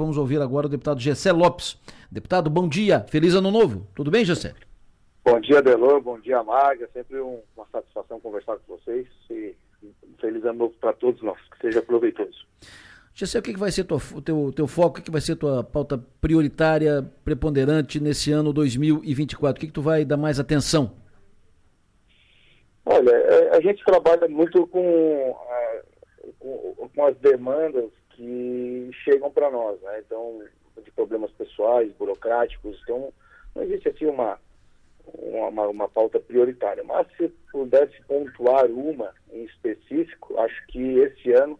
Vamos ouvir agora o deputado Gessé Lopes. Deputado, bom dia, feliz ano novo. Tudo bem, Gessé? Bom dia, Delor, bom dia, Marga. É sempre um, uma satisfação conversar com vocês. E feliz ano novo para todos nós, que seja proveitoso. Gessé, o que, que vai ser o teu, teu foco, o que, que vai ser tua pauta prioritária, preponderante nesse ano 2024? O que, que tu vai dar mais atenção? Olha, é, a gente trabalha muito com, com, com as demandas que chegam para nós, né? Então, de problemas pessoais, burocráticos, então não existe assim uma, uma, uma pauta prioritária. Mas se pudesse pontuar uma em específico, acho que esse ano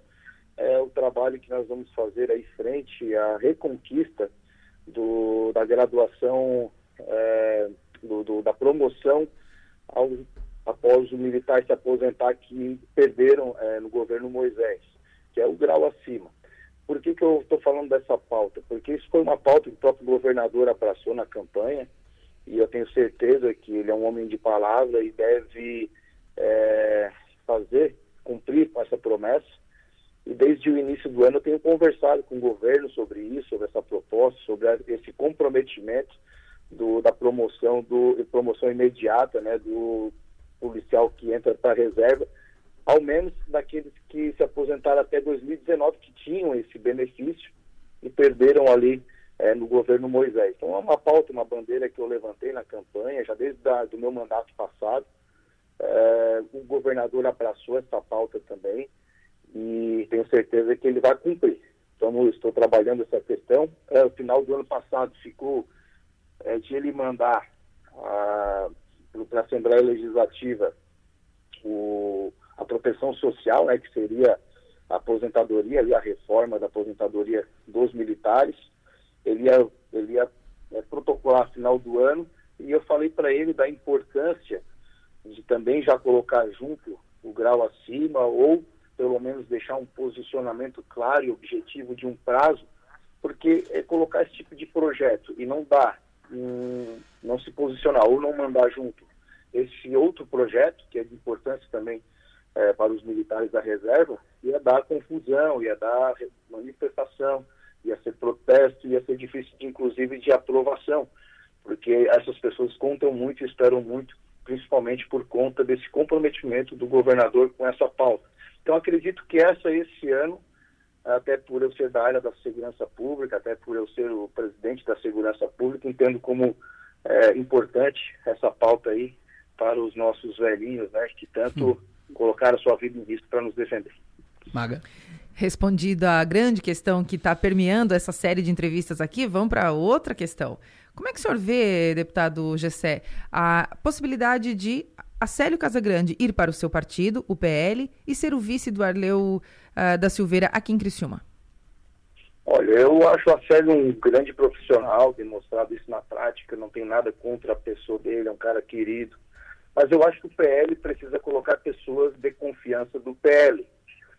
é o trabalho que nós vamos fazer aí frente à reconquista do, da graduação, é, do, do, da promoção ao, após o militar se aposentar que perderam é, no governo Moisés, que é o grau acima. Por que, que eu estou falando dessa pauta? Porque isso foi uma pauta que o próprio governador abraçou na campanha e eu tenho certeza que ele é um homem de palavra e deve é, fazer, cumprir com essa promessa. E desde o início do ano eu tenho conversado com o governo sobre isso, sobre essa proposta, sobre esse comprometimento do, da promoção, do, promoção imediata né, do policial que entra para a reserva ao menos daqueles que se aposentaram até 2019, que tinham esse benefício e perderam ali é, no governo Moisés. Então é uma pauta, uma bandeira que eu levantei na campanha, já desde o meu mandato passado. É, o governador abraçou essa pauta também e tenho certeza que ele vai cumprir. Então, estou trabalhando essa questão. É, no final do ano passado ficou é, de ele mandar para a Assembleia Legislativa o, a proteção social, né, que seria a aposentadoria, ali, a reforma da aposentadoria dos militares. Ele ia, ele ia é, protocolar final do ano e eu falei para ele da importância de também já colocar junto o grau acima ou pelo menos deixar um posicionamento claro e objetivo de um prazo, porque é colocar esse tipo de projeto e não dar, um, não se posicionar ou não mandar junto esse outro projeto, que é de importância também é, para os militares da reserva, ia dar confusão, ia dar manifestação, ia ser protesto, ia ser difícil, inclusive, de aprovação, porque essas pessoas contam muito e esperam muito, principalmente por conta desse comprometimento do governador com essa pauta. Então, acredito que essa, esse ano, até por eu ser da área da segurança pública, até por eu ser o presidente da segurança pública, entendo como é, importante essa pauta aí para os nossos velhinhos, né, que tanto colocar a sua vida em risco para nos defender. Maga. Respondida a grande questão que está permeando essa série de entrevistas aqui, vamos para outra questão. Como é que o senhor vê, deputado Gessé, a possibilidade de Acélio Casagrande ir para o seu partido, o PL, e ser o vice do Arleu uh, da Silveira aqui em Criciúma? Olha, eu acho o Acélio um grande profissional, demonstrado isso na prática, não tem nada contra a pessoa dele, é um cara querido, mas eu acho que o PL precisa colocar pessoas de confiança do PL.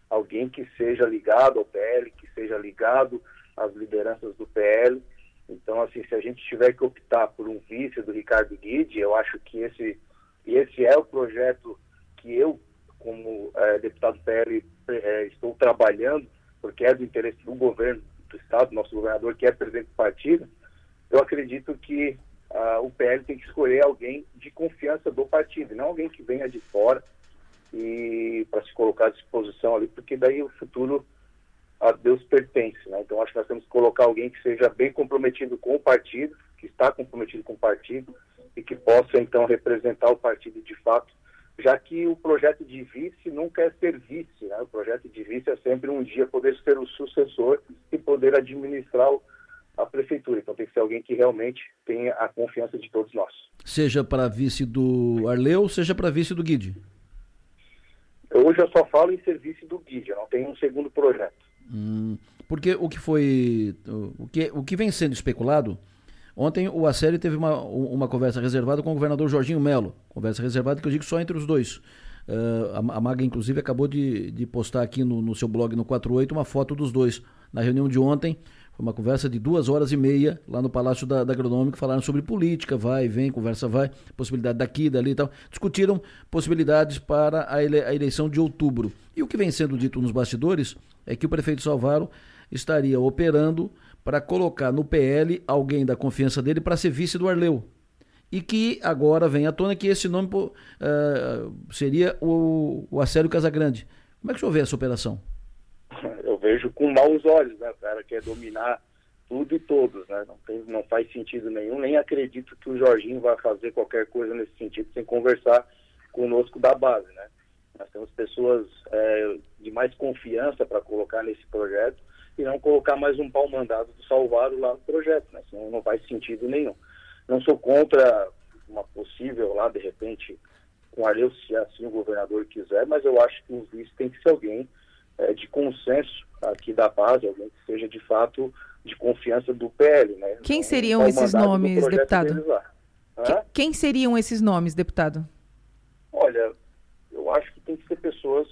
Alguém que seja ligado ao PL, que seja ligado às lideranças do PL. Então, assim, se a gente tiver que optar por um vice do Ricardo Guide, eu acho que esse, esse é o projeto que eu, como é, deputado PL, é, estou trabalhando, porque é do interesse do governo do Estado, nosso governador, que é presidente do partido. Eu acredito que uh, o PL tem que escolher alguém de confiança do partido, não alguém que venha de fora e para se colocar à disposição ali, porque daí o futuro a Deus pertence, né? Então acho que nós temos que colocar alguém que seja bem comprometido com o partido, que está comprometido com o partido e que possa então representar o partido de fato, já que o projeto de vice nunca é ser vice, né? O projeto de vice é sempre um dia poder ser o sucessor e poder administrar o a prefeitura. Então tem que ser alguém que realmente tenha a confiança de todos nós. Seja para vice do Arleu, seja para vice do Guide. Hoje eu só falo em serviço do Guide, eu não tenho um segundo projeto. Hum, porque o que foi. O que, o que vem sendo especulado. Ontem o Acélio teve uma, uma conversa reservada com o governador Jorginho Melo. Conversa reservada que eu digo só entre os dois. Uh, a, a, Maga, inclusive, acabou de, de postar aqui no, no seu blog no 48 uma foto dos dois na reunião de ontem foi uma conversa de duas horas e meia lá no Palácio da, da Agronômica, falaram sobre política, vai, vem, conversa vai, possibilidade daqui, dali e tal. Discutiram possibilidades para a, ele, a eleição de outubro. E o que vem sendo dito nos bastidores é que o prefeito Salvaro estaria operando para colocar no PL alguém da confiança dele para ser vice do Arleu. E que agora vem à tona que esse nome uh, seria o, o Acélio Casagrande. Como é que o senhor vê essa operação? Vejo com maus olhos, né? O cara quer dominar tudo e todos, né? Não, tem, não faz sentido nenhum, nem acredito que o Jorginho vai fazer qualquer coisa nesse sentido sem conversar conosco da base, né? Nós temos pessoas é, de mais confiança para colocar nesse projeto e não colocar mais um pau mandado do Salvaro lá no projeto, né? Senão não faz sentido nenhum. Não sou contra uma possível lá, de repente, com Arleu, se assim o governador quiser, mas eu acho que o vice tem que ser alguém é, de consenso aqui da base, alguém que seja de fato de confiança do PL, né? Quem seriam esses nomes, deputado? Quem seriam esses nomes, deputado? Olha, eu acho que tem que ser pessoas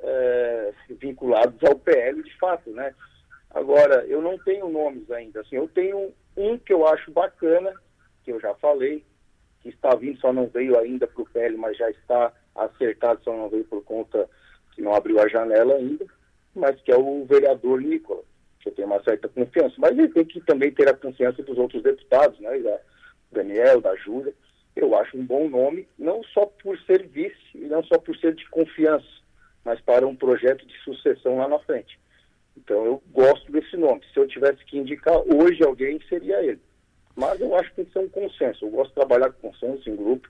é, vinculadas ao PL de fato, né? Agora, eu não tenho nomes ainda. Assim, eu tenho um que eu acho bacana, que eu já falei, que está vindo, só não veio ainda para o PL, mas já está acertado, só não veio por conta que não abriu a janela ainda, mas que é o vereador Nicolas, que eu tenho uma certa confiança. Mas ele tem que também ter a confiança dos outros deputados, né? Da Daniel, da Júlia. Eu acho um bom nome, não só por ser vice, e não só por ser de confiança, mas para um projeto de sucessão lá na frente. Então eu gosto desse nome. Se eu tivesse que indicar hoje alguém, seria ele. Mas eu acho que tem que ser um consenso. Eu gosto de trabalhar com consenso em grupo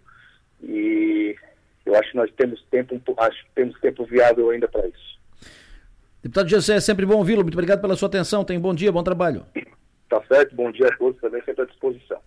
e eu acho que nós temos tempo, acho que temos tempo viável ainda para isso. Deputado Gessé, é sempre bom ouvi-lo. Muito obrigado pela sua atenção. Tenha um bom dia, bom trabalho. Tá certo, bom dia a todos também, sempre à disposição.